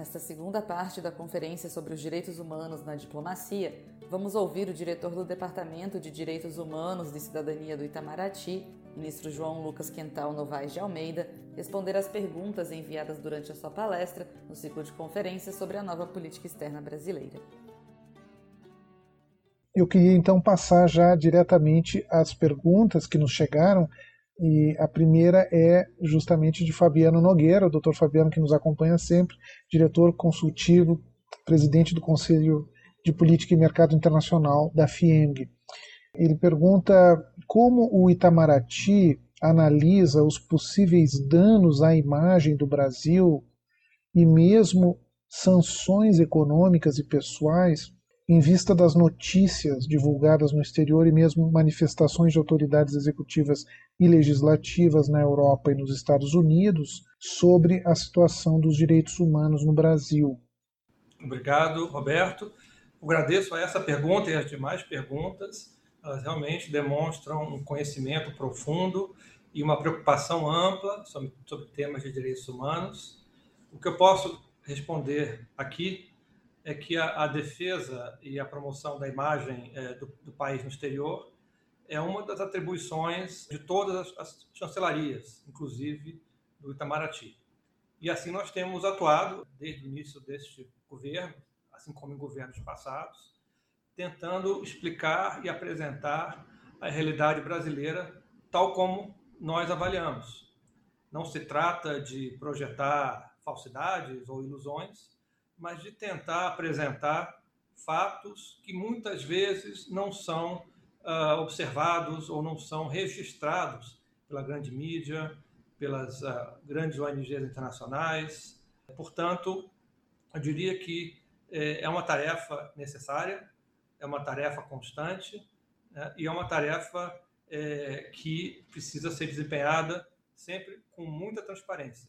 Nesta segunda parte da conferência sobre os direitos humanos na diplomacia, vamos ouvir o diretor do Departamento de Direitos Humanos e Cidadania do Itamaraty, ministro João Lucas Quental Novaes de Almeida, responder às perguntas enviadas durante a sua palestra no ciclo de conferências sobre a nova política externa brasileira. Eu queria então passar já diretamente às perguntas que nos chegaram e a primeira é justamente de Fabiano Nogueira, o doutor Fabiano que nos acompanha sempre, diretor consultivo, presidente do Conselho de Política e Mercado Internacional da FIENG. Ele pergunta como o Itamaraty analisa os possíveis danos à imagem do Brasil e mesmo sanções econômicas e pessoais em vista das notícias divulgadas no exterior e mesmo manifestações de autoridades executivas e legislativas na Europa e nos Estados Unidos sobre a situação dos direitos humanos no Brasil. Obrigado, Roberto. Agradeço a essa pergunta e as demais perguntas. Elas realmente demonstram um conhecimento profundo e uma preocupação ampla sobre, sobre temas de direitos humanos. O que eu posso responder aqui é que a, a, defesa e a promoção da imagem é, do, do, país no exterior é uma das atribuições de todas as, as, chancelarias, inclusive do Itamaraty. E assim nós temos atuado desde o início deste governo, assim como em governos passados, tentando explicar e apresentar a realidade brasileira tal como nós avaliamos. Não se trata de projetar falsidades ou ilusões, mas de tentar apresentar fatos que muitas vezes não são uh, observados ou não são registrados pela grande mídia, pelas uh, grandes ONGs internacionais. Portanto, eu diria que eh, é uma tarefa necessária, é uma tarefa constante né, e é uma tarefa eh, que precisa ser desempenhada sempre com muita transparência.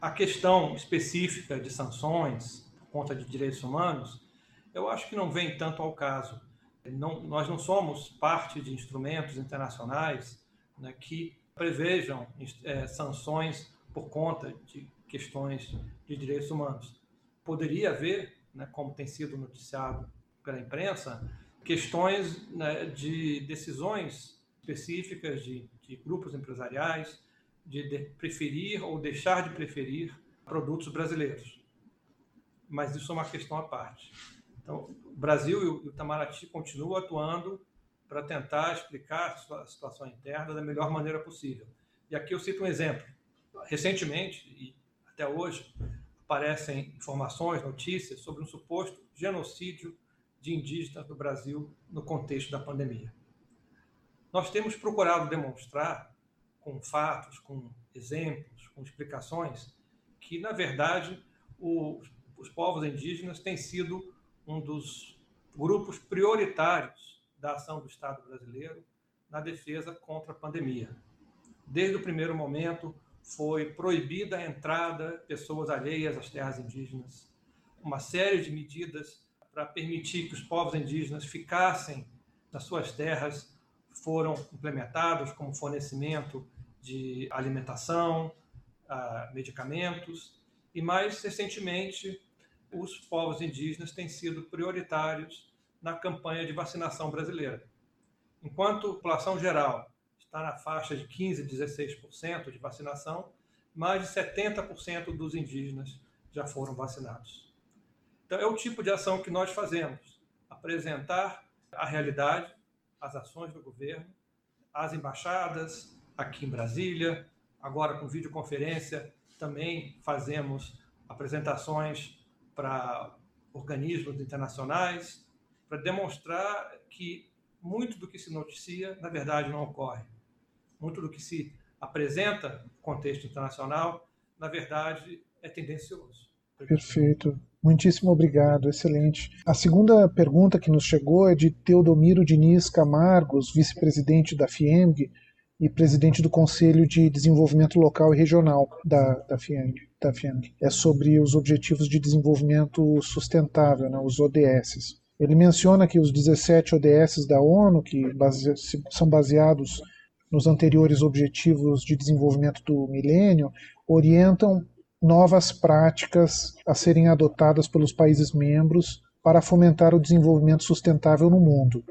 A questão específica de sanções, conta de direitos humanos, eu acho que não vem tanto ao caso. Não, nós não somos parte de instrumentos internacionais né, que prevejam é, sanções por conta de questões de direitos humanos. Poderia haver, né, como tem sido noticiado pela imprensa, questões né, de decisões específicas de, de grupos empresariais de, de preferir ou deixar de preferir produtos brasileiros mas isso é uma questão à parte. Então, o Brasil e o Itamaraty continuam atuando para tentar explicar a situação interna da melhor maneira possível. E aqui eu cito um exemplo. Recentemente, e até hoje, aparecem informações, notícias sobre um suposto genocídio de indígenas no Brasil no contexto da pandemia. Nós temos procurado demonstrar, com fatos, com exemplos, com explicações, que, na verdade, os os povos indígenas têm sido um dos grupos prioritários da ação do Estado brasileiro na defesa contra a pandemia. Desde o primeiro momento, foi proibida a entrada de pessoas alheias às terras indígenas, uma série de medidas para permitir que os povos indígenas ficassem nas suas terras foram implementados, como fornecimento de alimentação, ah, medicamentos, e mais recentemente os povos indígenas têm sido prioritários na campanha de vacinação brasileira. Enquanto a população geral está na faixa de 15% a 16% de vacinação, mais de 70% dos indígenas já foram vacinados. Então, é o tipo de ação que nós fazemos: apresentar a realidade, as ações do governo, as embaixadas aqui em Brasília, agora com videoconferência também fazemos apresentações para organismos internacionais, para demonstrar que muito do que se noticia, na verdade, não ocorre. Muito do que se apresenta no contexto internacional, na verdade, é tendencioso. Perfeito. Muitíssimo obrigado, excelente. A segunda pergunta que nos chegou é de Teodomiro Diniz Camargos, vice-presidente da FIEMG e presidente do Conselho de Desenvolvimento Local e Regional da, da FIEMG da FIANG. É sobre os Objetivos de Desenvolvimento Sustentável, né, os ODS. Ele menciona que os 17 ODS da ONU, que base são baseados nos anteriores Objetivos de Desenvolvimento do Milênio, orientam novas práticas a serem adotadas pelos países membros para fomentar o desenvolvimento sustentável no mundo.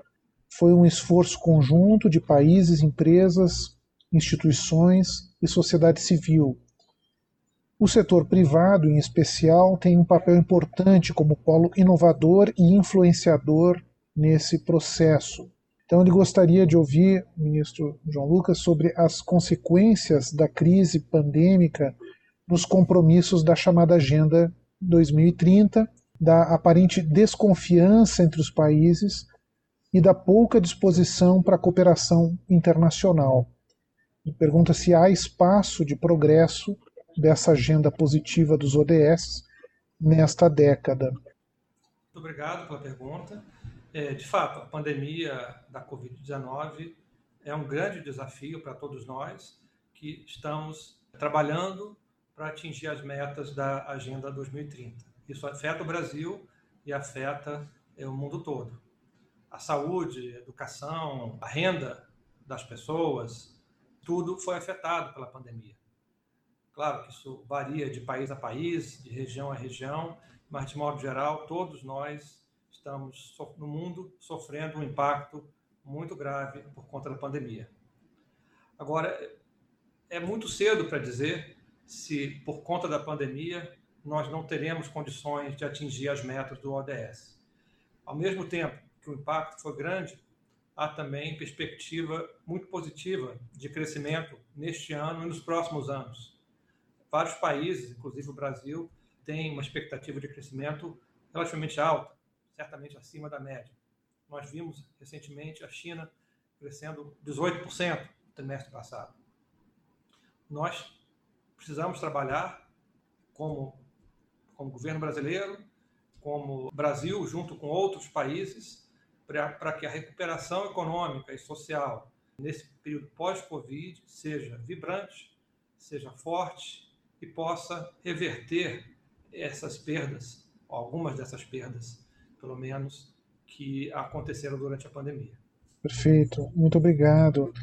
Foi um esforço conjunto de países, empresas, instituições e sociedade civil. O setor privado, em especial, tem um papel importante como polo inovador e influenciador nesse processo. Então, ele gostaria de ouvir o ministro João Lucas sobre as consequências da crise pandêmica nos compromissos da chamada Agenda 2030, da aparente desconfiança entre os países e da pouca disposição para a cooperação internacional. E pergunta se há espaço de progresso dessa agenda positiva dos ODS nesta década. Muito obrigado pela pergunta. É, de fato, a pandemia da Covid-19 é um grande desafio para todos nós que estamos trabalhando para atingir as metas da Agenda 2030. Isso afeta o Brasil e afeta é, o mundo todo. A saúde, a educação, a renda das pessoas, tudo foi afetado pela pandemia. Claro que isso varia de país a país, de região a região, mas de modo geral, todos nós estamos no mundo sofrendo um impacto muito grave por conta da pandemia. Agora, é muito cedo para dizer se, por conta da pandemia, nós não teremos condições de atingir as metas do ODS. Ao mesmo tempo que o impacto foi grande, há também perspectiva muito positiva de crescimento neste ano e nos próximos anos. Vários países, inclusive o Brasil, têm uma expectativa de crescimento relativamente alta, certamente acima da média. Nós vimos recentemente a China crescendo 18% no trimestre passado. Nós precisamos trabalhar como, como governo brasileiro, como Brasil, junto com outros países, para que a recuperação econômica e social nesse período pós-Covid seja vibrante, seja forte e possa reverter essas perdas, algumas dessas perdas, pelo menos, que aconteceram durante a pandemia. Perfeito, muito obrigado.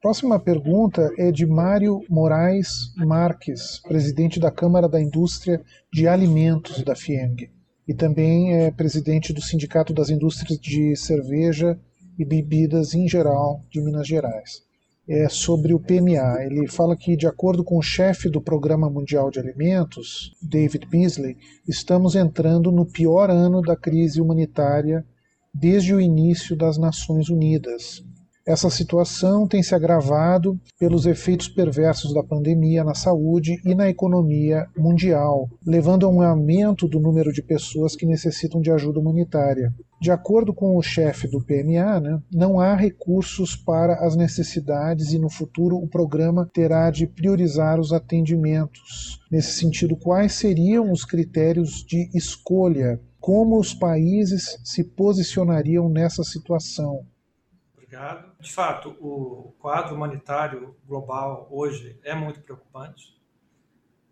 Próxima pergunta é de Mário Moraes Marques, presidente da Câmara da Indústria de Alimentos da FIENG, e também é presidente do Sindicato das Indústrias de Cerveja e Bebidas em geral de Minas Gerais. É sobre o PMA. Ele fala que, de acordo com o chefe do Programa Mundial de Alimentos, David Beasley, estamos entrando no pior ano da crise humanitária desde o início das Nações Unidas, essa situação tem se agravado pelos efeitos perversos da pandemia na saúde e na economia mundial, levando a um aumento do número de pessoas que necessitam de ajuda humanitária. De acordo com o chefe do PMA, né, não há recursos para as necessidades e no futuro o programa terá de priorizar os atendimentos. Nesse sentido, quais seriam os critérios de escolha? Como os países se posicionariam nessa situação? Obrigado. De fato, o quadro humanitário global hoje é muito preocupante.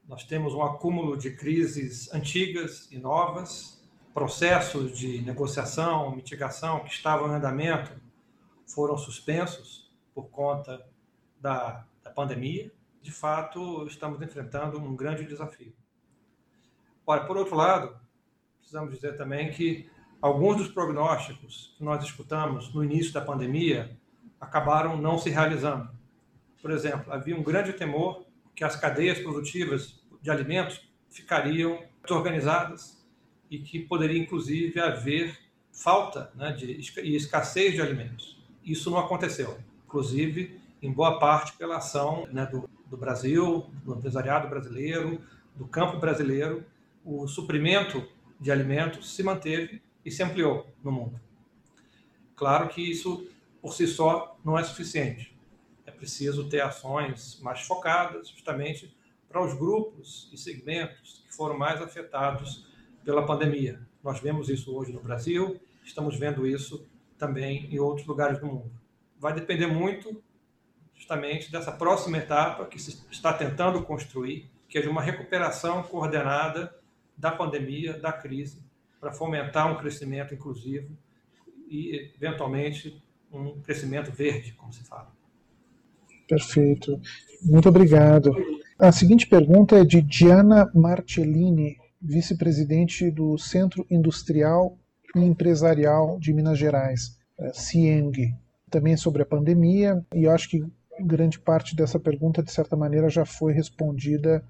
Nós temos um acúmulo de crises antigas e novas, processos de negociação, mitigação que estavam em andamento foram suspensos por conta da, da pandemia. De fato, estamos enfrentando um grande desafio. Ora, por outro lado, precisamos dizer também que alguns dos prognósticos que nós escutamos no início da pandemia acabaram não se realizando. Por exemplo, havia um grande temor que as cadeias produtivas de alimentos ficariam desorganizadas e que poderia inclusive haver falta né, de, e escassez de alimentos. Isso não aconteceu, inclusive em boa parte pela ação né, do, do Brasil, do empresariado brasileiro, do campo brasileiro, o suprimento de alimentos se manteve e se ampliou no mundo. Claro que isso por si só não é suficiente. É preciso ter ações mais focadas, justamente para os grupos e segmentos que foram mais afetados pela pandemia. Nós vemos isso hoje no Brasil, estamos vendo isso também em outros lugares do mundo. Vai depender muito, justamente, dessa próxima etapa que se está tentando construir, que é de uma recuperação coordenada da pandemia, da crise, para fomentar um crescimento inclusivo e, eventualmente, um crescimento verde, como se fala. Perfeito. Muito obrigado. A seguinte pergunta é de Diana Marcellini, vice-presidente do Centro Industrial e Empresarial de Minas Gerais, é, CIENG. Também sobre a pandemia, e eu acho que grande parte dessa pergunta, de certa maneira, já foi respondida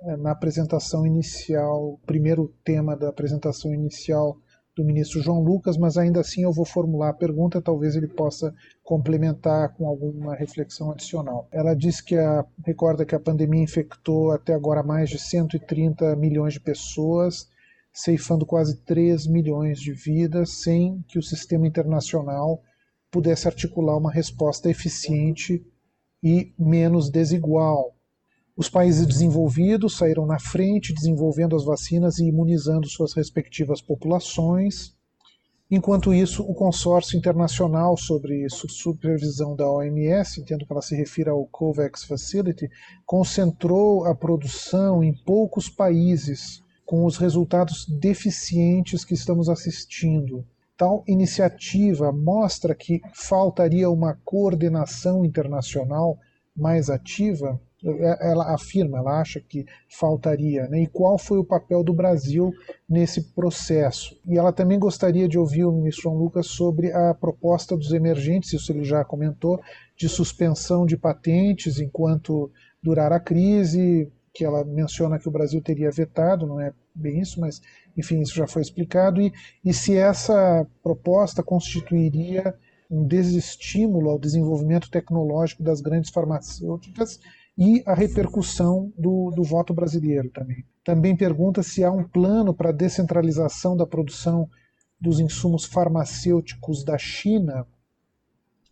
é, na apresentação inicial, primeiro tema da apresentação inicial do ministro João Lucas, mas ainda assim eu vou formular a pergunta, talvez ele possa complementar com alguma reflexão adicional. Ela diz que a, recorda que a pandemia infectou até agora mais de 130 milhões de pessoas, ceifando quase 3 milhões de vidas, sem que o sistema internacional pudesse articular uma resposta eficiente e menos desigual. Os países desenvolvidos saíram na frente, desenvolvendo as vacinas e imunizando suas respectivas populações. Enquanto isso, o consórcio internacional sobre supervisão da OMS, entendo que ela se refira ao COVAX Facility, concentrou a produção em poucos países, com os resultados deficientes que estamos assistindo. Tal iniciativa mostra que faltaria uma coordenação internacional mais ativa ela afirma, ela acha que faltaria, né? e qual foi o papel do Brasil nesse processo. E ela também gostaria de ouvir o ministro João Lucas sobre a proposta dos emergentes, isso ele já comentou, de suspensão de patentes enquanto durar a crise, que ela menciona que o Brasil teria vetado, não é bem isso, mas enfim, isso já foi explicado, e, e se essa proposta constituiria um desestímulo ao desenvolvimento tecnológico das grandes farmacêuticas e a repercussão do, do voto brasileiro também. Também pergunta se há um plano para descentralização da produção dos insumos farmacêuticos da China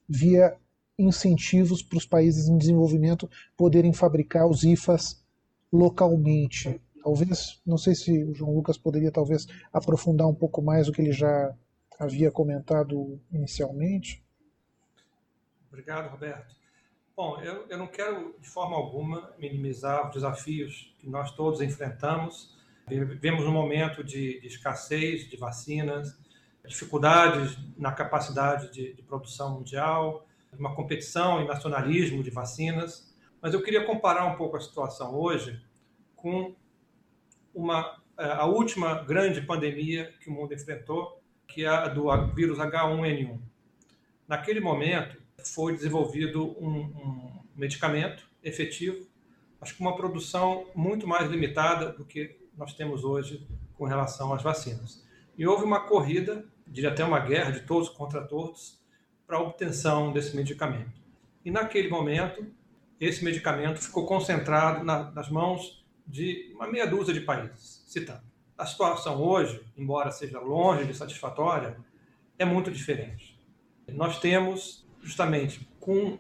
via incentivos para os países em desenvolvimento poderem fabricar os IFAs localmente. Talvez, não sei se o João Lucas poderia talvez aprofundar um pouco mais o que ele já havia comentado inicialmente. Obrigado, Roberto. Bom, eu, eu não quero de forma alguma minimizar os desafios que nós todos enfrentamos. Vivemos um momento de, de escassez de vacinas, dificuldades na capacidade de, de produção mundial, uma competição e nacionalismo de vacinas. Mas eu queria comparar um pouco a situação hoje com uma, é, a última grande pandemia que o mundo enfrentou, que é a do vírus H1N1. Naquele momento, foi desenvolvido um, um medicamento efetivo, acho que uma produção muito mais limitada do que nós temos hoje com relação às vacinas. E houve uma corrida, diria até uma guerra de todos contra todos, para a obtenção desse medicamento. E naquele momento, esse medicamento ficou concentrado na, nas mãos de uma meia dúzia de países, citando. A situação hoje, embora seja longe de satisfatória, é muito diferente. Nós temos justamente com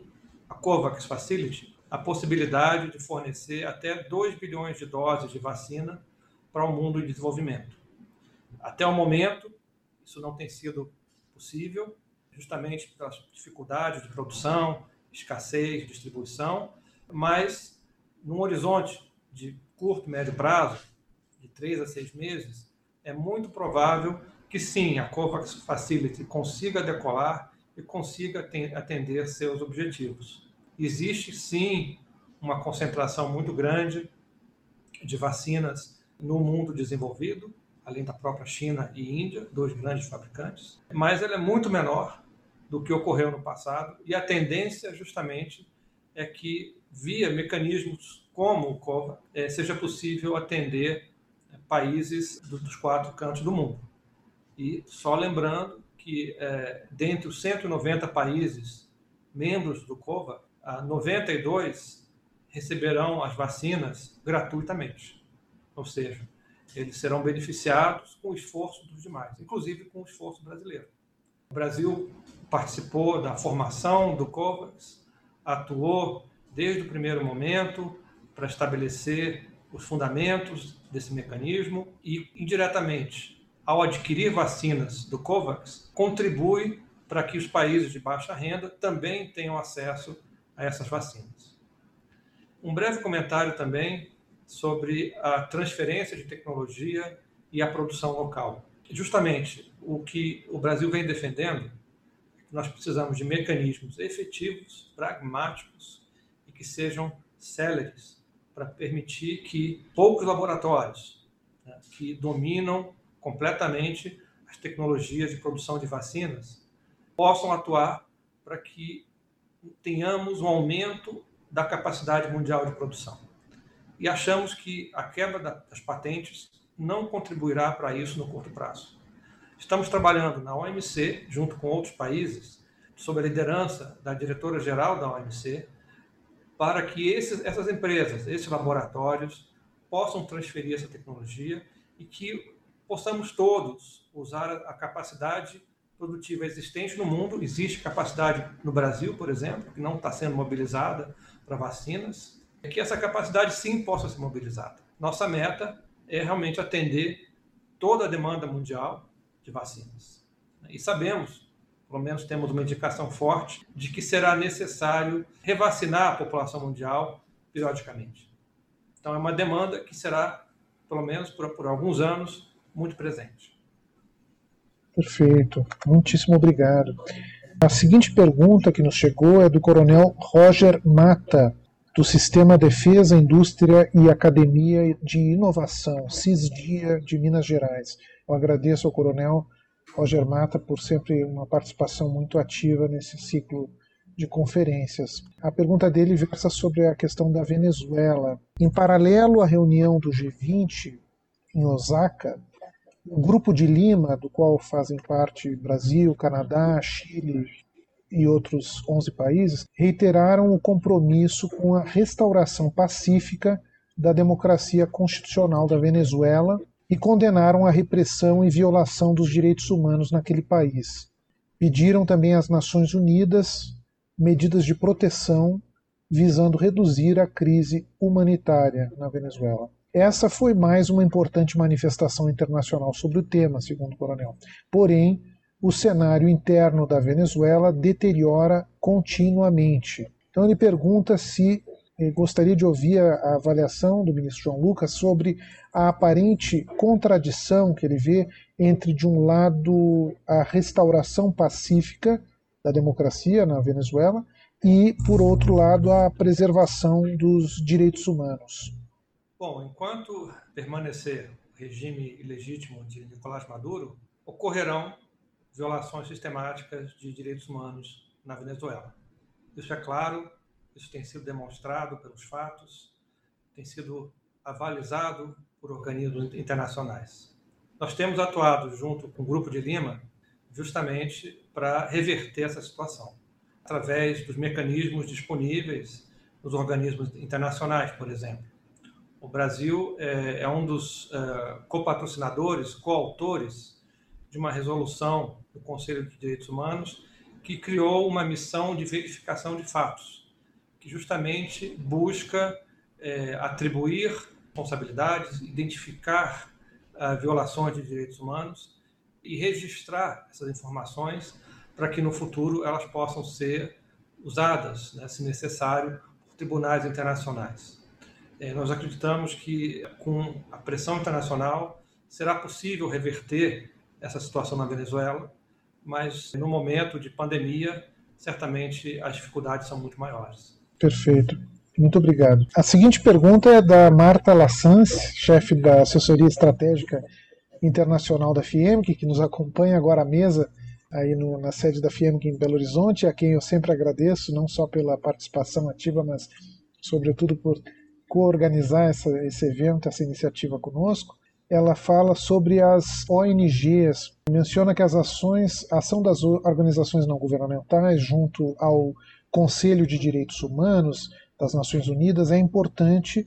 a COVAX Facility a possibilidade de fornecer até 2 bilhões de doses de vacina para o mundo em desenvolvimento. Até o momento, isso não tem sido possível, justamente pelas dificuldades de produção, escassez, distribuição, mas num horizonte de curto e médio prazo, de três a seis meses, é muito provável que sim, a COVAX Facility consiga decolar e consiga atender seus objetivos. Existe sim uma concentração muito grande de vacinas no mundo desenvolvido, além da própria China e Índia, dois grandes fabricantes, mas ela é muito menor do que ocorreu no passado e a tendência justamente é que via mecanismos como o COVA eh, seja possível atender eh, países dos quatro cantos do mundo. E só lembrando que, é, dentre os 190 países membros do COVA, 92 receberão as vacinas gratuitamente. Ou seja, eles serão beneficiados com o esforço dos demais, inclusive com o esforço brasileiro. O Brasil participou da formação do COVAX, atuou desde o primeiro momento para estabelecer os fundamentos desse mecanismo e, indiretamente, ao adquirir vacinas do COVAX, contribui para que os países de baixa renda também tenham acesso a essas vacinas. Um breve comentário também sobre a transferência de tecnologia e a produção local. Justamente o que o Brasil vem defendendo é nós precisamos de mecanismos efetivos, pragmáticos e que sejam céleres para permitir que poucos laboratórios né, que dominam completamente as tecnologias de produção de vacinas possam atuar para que tenhamos um aumento da capacidade mundial de produção. E achamos que a quebra das patentes não contribuirá para isso no curto prazo. Estamos trabalhando na OMC, junto com outros países, sob a liderança da diretora-geral da OMC, para que esses, essas empresas, esses laboratórios, possam transferir essa tecnologia e que possamos todos usar a capacidade produtiva existente no mundo. Existe capacidade no Brasil, por exemplo, que não está sendo mobilizada para vacinas, é que essa capacidade sim possa ser mobilizada. Nossa meta é realmente atender toda a demanda mundial de vacinas. E sabemos, pelo menos temos uma indicação forte, de que será necessário revacinar a população mundial periodicamente. Então, é uma demanda que será, pelo menos por, por alguns anos, muito presente. Perfeito, muitíssimo obrigado. A seguinte pergunta que nos chegou é do coronel Roger Mata, do Sistema Defesa, Indústria e Academia de Inovação, CISDIA de Minas Gerais. Eu agradeço ao coronel Roger Mata por sempre uma participação muito ativa nesse ciclo de conferências. A pergunta dele versa sobre a questão da Venezuela. Em paralelo à reunião do G20 em Osaka, o Grupo de Lima, do qual fazem parte Brasil, Canadá, Chile e outros 11 países, reiteraram o compromisso com a restauração pacífica da democracia constitucional da Venezuela e condenaram a repressão e violação dos direitos humanos naquele país. Pediram também às Nações Unidas medidas de proteção visando reduzir a crise humanitária na Venezuela. Essa foi mais uma importante manifestação internacional sobre o tema, segundo o coronel. Porém, o cenário interno da Venezuela deteriora continuamente. Então ele pergunta se eh, gostaria de ouvir a, avaliação do ministro João Lucas sobre a aparente contradição que ele vê entre, de um lado, a restauração pacífica da democracia na Venezuela e, por outro lado, a preservação dos direitos humanos. Bom, enquanto permanecer o regime ilegítimo de Nicolás Maduro, ocorrerão violações sistemáticas de direitos humanos na Venezuela. Isso é claro, isso tem sido demonstrado pelos fatos, tem sido avalizado por organismos internacionais. Nós temos atuado junto com o Grupo de Lima justamente para reverter essa situação, através dos mecanismos disponíveis nos organismos internacionais, por exemplo o Brasil é, é um dos é, copatrocinadores, coautores de uma resolução do Conselho de Direitos Humanos que criou uma missão de verificação de fatos, que justamente busca é, atribuir responsabilidades, identificar uh, violações de direitos humanos e registrar essas informações para que no futuro elas possam ser usadas, né, se necessário, por tribunais internacionais. É, nós acreditamos que com a pressão internacional será possível reverter essa situação na Venezuela, mas no momento de pandemia, certamente as dificuldades são muito maiores. Perfeito. Muito obrigado. A seguinte pergunta é da Marta Lassans, chefe da assessoria estratégica internacional da FIEMC, que nos acompanha agora à mesa aí no, na sede da FIEMC em Belo Horizonte, a quem eu sempre agradeço, não só pela participação ativa, mas sobretudo por coorganizar esse evento, essa iniciativa conosco, ela fala sobre as ONGs, menciona que as ações, a ação das organizações não governamentais junto ao Conselho de Direitos Humanos das Nações Unidas é importante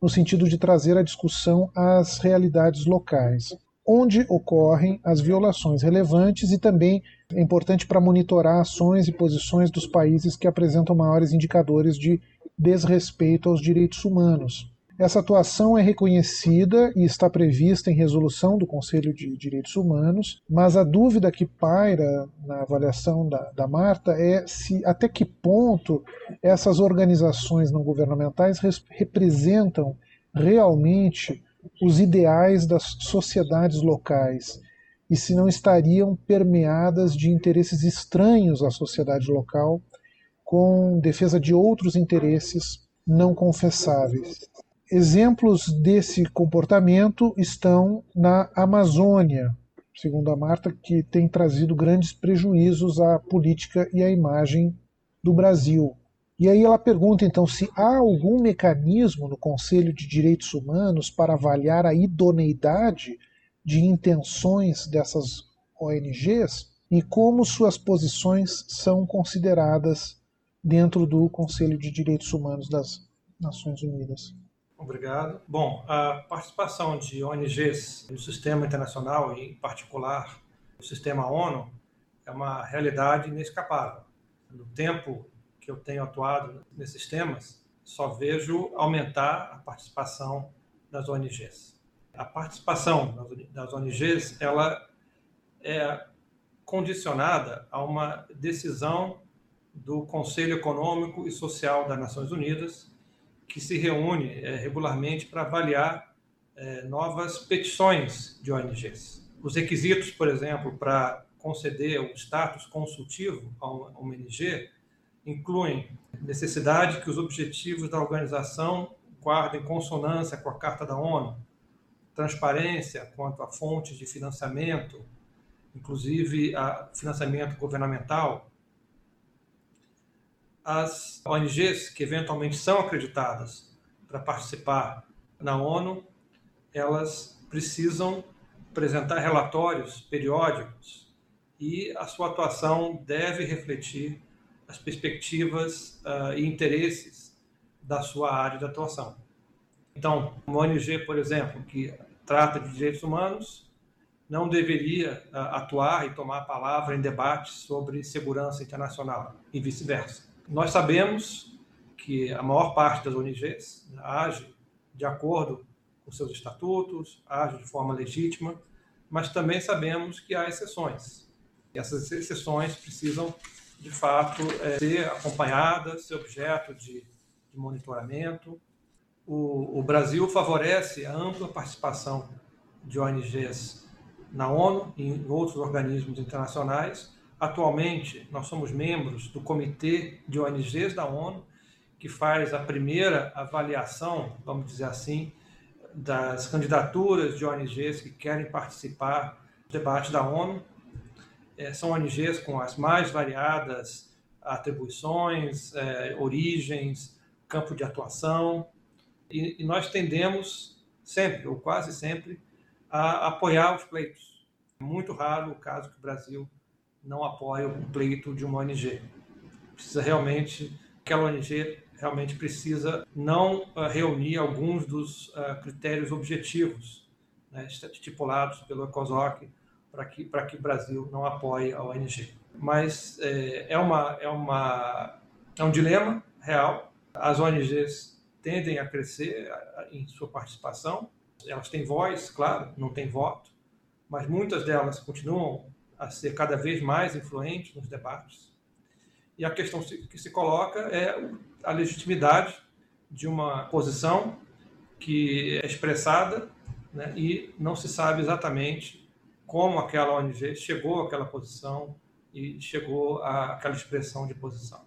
no sentido de trazer a discussão às realidades locais, onde ocorrem as violações relevantes e também é importante para monitorar ações e posições dos países que apresentam maiores indicadores de desrespeito aos direitos humanos. Essa atuação é reconhecida e está prevista em resolução do Conselho de Direitos Humanos, mas a dúvida que paira na avaliação da, da Marta é se até que ponto essas organizações não governamentais representam realmente os ideais das sociedades locais e se não estariam permeadas de interesses estranhos à sociedade local com defesa de outros interesses não confessáveis. exemplos desse comportamento estão na Amazônia, segundo a Marta, que tem trazido grandes prejuízos à política e à imagem do Brasil. E aí ela pergunta então se há algum mecanismo no Conselho de Direitos Humanos para avaliar a idoneidade de intenções dessas ONGs e como suas posições são consideradas dentro do Conselho de Direitos Humanos das Nações Unidas. Obrigado. Bom, a participação de ONGs no sistema internacional, e em particular no sistema ONU, é uma realidade inescapável. No tempo que eu tenho atuado nesses temas, só vejo aumentar a participação das ONGs. A participação das ONGs ela é condicionada a uma decisão do Conselho Econômico e Social das Nações Unidas, que se reúne é, regularmente para avaliar é, novas petições de ONGs. Os requisitos, por exemplo, para conceder o status consultivo a uma ONG incluem necessidade que os objetivos da organização guardem consonância com a Carta da ONU, transparência quanto a fontes de financiamento, inclusive a financiamento governamental, as ONGs que eventualmente são acreditadas para participar na ONU, elas precisam apresentar relatórios periódicos e a sua atuação deve refletir as perspectivas uh, e interesses da sua área de atuação. Então, uma ONG, por exemplo, que trata de direitos humanos, não deveria uh, atuar e tomar a palavra em debates sobre segurança internacional e vice-versa. Nós sabemos que a maior parte das ONGs age de acordo com seus estatutos, age de forma legítima, mas também sabemos que há exceções. E essas exceções precisam, de fato, é, ser acompanhadas, ser objeto de, de monitoramento. O, o Brasil favorece a ampla participação de ONGs na ONU e em outros organismos internacionais, Atualmente, nós somos membros do Comitê de ONGs da ONU, que faz a primeira avaliação, vamos dizer assim, das candidaturas de ONGs que querem participar do debate da ONU. É, são ONGs com as mais variadas atribuições, é, origens, campo de atuação, e, e nós tendemos sempre, ou quase sempre, a apoiar os pleitos. É muito raro o caso que o Brasil não apoia o pleito de uma ONG. Precisa realmente, aquela ONG realmente precisa não uh, reunir alguns dos uh, critérios objetivos né, estipulados pelo ECOSOC para que, para que o Brasil não apoie a ONG. Mas é, é, uma, é, uma, é um dilema real. As ONGs tendem a crescer em sua participação. Elas têm voz, claro, não têm voto, mas muitas delas continuam a ser cada vez mais influente nos debates. E a questão que se coloca é a legitimidade de uma posição que é expressada né, e não se sabe exatamente como aquela ONG chegou àquela posição e chegou àquela expressão de posição.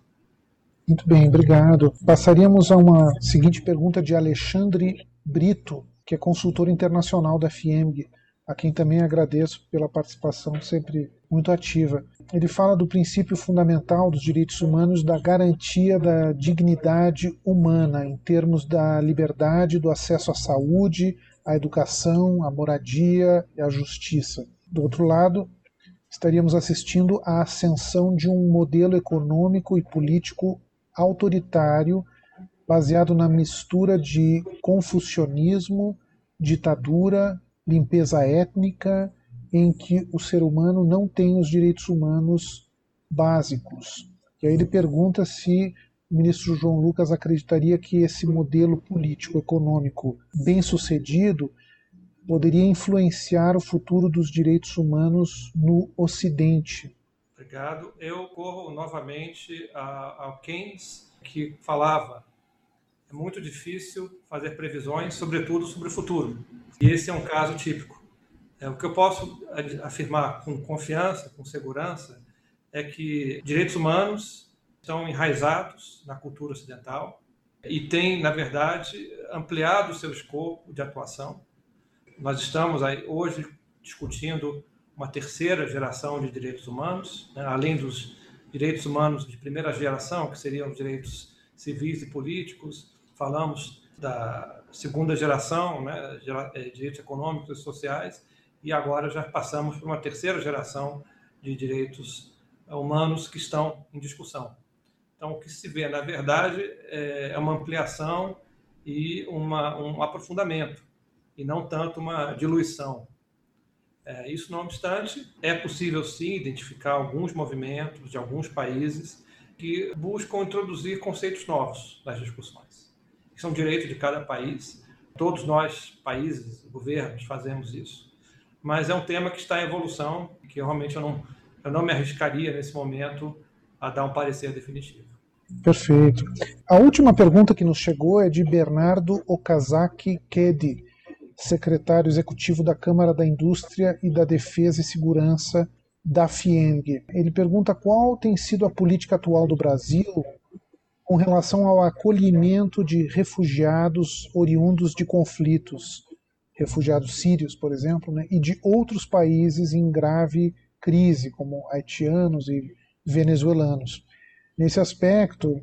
Muito bem, obrigado. Passaríamos a uma seguinte pergunta de Alexandre Brito, que é consultor internacional da FIEMG a quem também agradeço pela participação sempre muito ativa. Ele fala do princípio fundamental dos direitos humanos da garantia da dignidade humana, em termos da liberdade, do acesso à saúde, à educação, à moradia e à justiça. Do outro lado, estaríamos assistindo à ascensão de um modelo econômico e político autoritário baseado na mistura de confucionismo, ditadura limpeza étnica, em que o ser humano não tem os direitos humanos básicos. E aí ele pergunta se o ministro João Lucas acreditaria que esse modelo político-econômico bem sucedido poderia influenciar o futuro dos direitos humanos no Ocidente. Obrigado. Eu corro novamente ao Keynes, que falava é muito difícil fazer previsões, sobretudo sobre o futuro. E esse é um caso típico. É, o que eu posso afirmar com confiança, com segurança, é que direitos humanos estão enraizados na cultura ocidental e tem, na verdade, ampliado o seu escopo de atuação. Nós estamos aí hoje discutindo uma terceira geração de direitos humanos, né, além dos direitos humanos de primeira geração, que seriam os direitos civis e políticos, falamos da segunda geração, né, eh, direitos econômicos e sociais, e agora já passamos para uma terceira geração de direitos humanos que estão em discussão. Então, o que se vê, na verdade, é uma ampliação e uma, um aprofundamento, e não tanto uma diluição. É, isso, não obstante, é possível sim identificar alguns movimentos de alguns países que buscam introduzir conceitos novos nas discussões, que são direitos de cada país. Todos nós, países, governos, fazemos isso. Mas é um tema que está em evolução, que realmente eu não, eu não me arriscaria nesse momento a dar um parecer definitivo. Perfeito. A última pergunta que nos chegou é de Bernardo Okazaki Kedi, secretário executivo da Câmara da Indústria e da Defesa e Segurança da FIENG. Ele pergunta qual tem sido a política atual do Brasil com relação ao acolhimento de refugiados oriundos de conflitos, refugiados sírios, por exemplo, né, e de outros países em grave crise, como haitianos e venezuelanos. Nesse aspecto,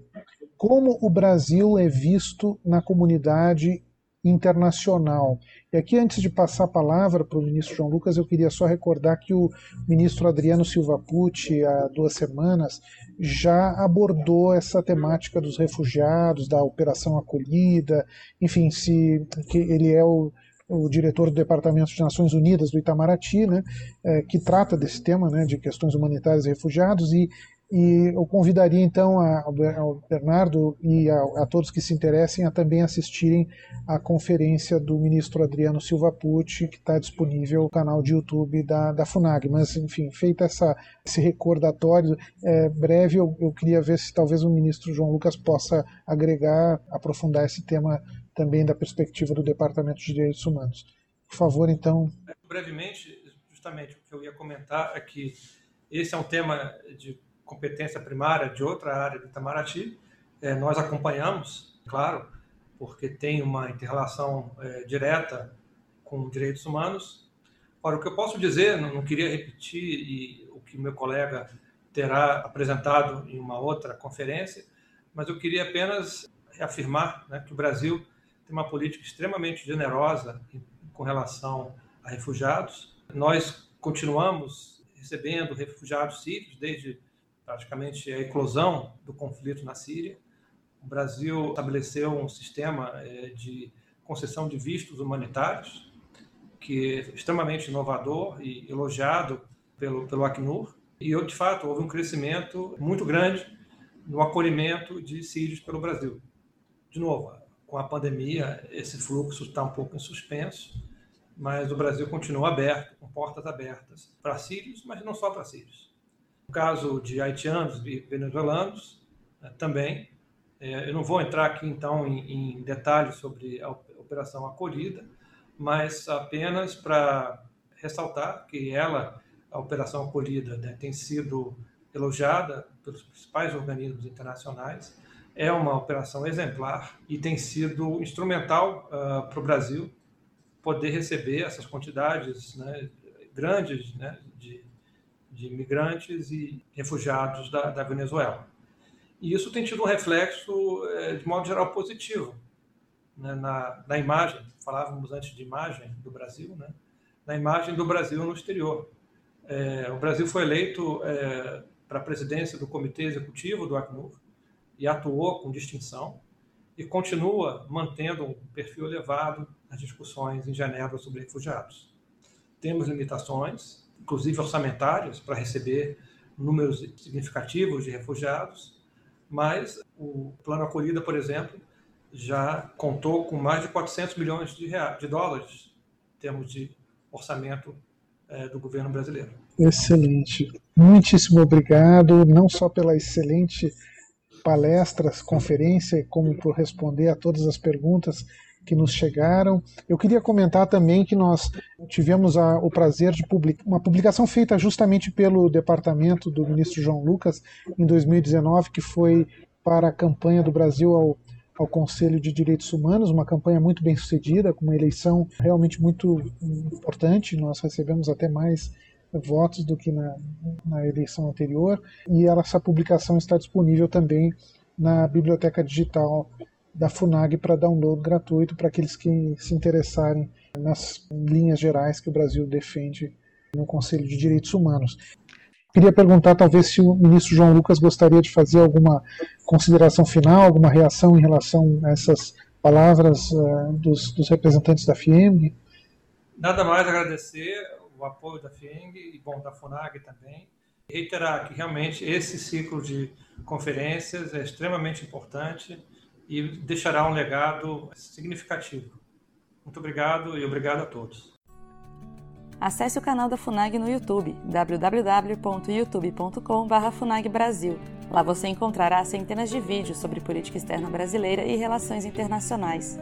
como o Brasil é visto na comunidade internacional. E aqui, antes de passar a palavra para o ministro João Lucas, eu queria só recordar que o ministro Adriano Silva Pucci, há duas semanas, já abordou essa temática dos refugiados, da operação acolhida, enfim, se que ele é o, o diretor do Departamento de Nações Unidas do Itamaraty, né, é, que trata desse tema né, de questões humanitárias e refugiados, e e eu convidaria então ao Bernardo e a, a, todos que se interessem a também assistirem à conferência do ministro Adriano Silva Pucci, que está disponível no canal de YouTube da, da FUNAG. Mas, enfim, feito essa, esse recordatório é, breve, eu, eu queria ver se talvez o ministro João Lucas possa agregar, aprofundar esse tema também da perspectiva do Departamento de Direitos Humanos. Por favor, então. Brevemente, justamente o que eu ia comentar é que esse é um tema de competência primária de outra área do Itamaraty. É, nós acompanhamos, claro, porque tem uma interrelação é, direta com direitos humanos. Ora, o que eu posso dizer, não, não queria repetir e, o que meu colega terá apresentado em uma outra conferência, mas eu queria apenas reafirmar né, que o Brasil tem uma política extremamente generosa com relação a refugiados. Nós continuamos recebendo refugiados sírios desde praticamente a eclosão do conflito na Síria. O Brasil estabeleceu um sistema é, de concessão de vistos humanitários, que é extremamente inovador e elogiado pelo, pelo Acnur. E, de fato, houve um crescimento muito grande no acolhimento de sírios pelo Brasil. De novo, com a pandemia, esse fluxo está um pouco em suspenso, mas o Brasil continua aberto, com portas abertas para sírios, mas não só para sírios. No caso de haitianos e venezuelanos, né, também. É, eu não vou entrar aqui, então, em, em detalhes sobre a operação acolhida, mas apenas para ressaltar que ela, a operação acolhida, né, tem sido elogiada pelos principais organismos internacionais, é uma operação exemplar e tem sido instrumental uh, para o Brasil poder receber essas quantidades né, grandes né, de de imigrantes e refugiados da, da Venezuela. E isso tem tido um reflexo, é, de modo geral, positivo né, na, na imagem, falávamos antes de imagem do Brasil, né, na imagem do Brasil no exterior. É, o Brasil foi eleito é, para a presidência do Comitê Executivo do Acnur e atuou com distinção e continua mantendo um perfil elevado nas discussões em Genebra sobre refugiados. Temos limitações, inclusive orçamentárias, para receber números significativos de refugiados, mas o plano acolhida, por exemplo, já contou com mais de 400 milhões de, reais, de dólares em termos de orçamento é, do governo brasileiro. Excelente. Muitíssimo obrigado, não só pela excelente palestra, conferência, como por responder a todas as perguntas que nos chegaram. Eu queria comentar também que nós tivemos a, o prazer de publicar uma publicação feita justamente pelo departamento do ministro João Lucas em 2019, que foi para a campanha do Brasil ao, ao Conselho de Direitos Humanos, uma campanha muito bem sucedida, com uma eleição realmente muito importante. Nós recebemos até mais votos do que na, na eleição anterior, e essa publicação está disponível também na biblioteca digital da FUNAG para download gratuito para aqueles que se interessarem nas linhas gerais que o Brasil defende no Conselho de Direitos Humanos. Queria perguntar, talvez, se o ministro João Lucas gostaria de fazer alguma consideração final, alguma reação em relação a essas palavras uh, dos, dos, representantes da FIENG. Nada mais agradecer o apoio da FIENG e bom da FUNAG também. Reiterar que realmente esse ciclo de conferências é extremamente importante e deixará um legado significativo. Muito obrigado e obrigado a todos. Acesse o canal da FUNAG no YouTube, www.youtube.com.br FUNAGBrasil. Lá você encontrará centenas de vídeos sobre política externa brasileira e relações internacionais.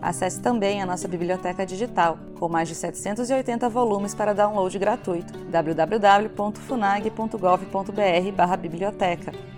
Acesse também a nossa biblioteca digital, com mais de 780 volumes para download gratuito, www.funag.gov.br/biblioteca.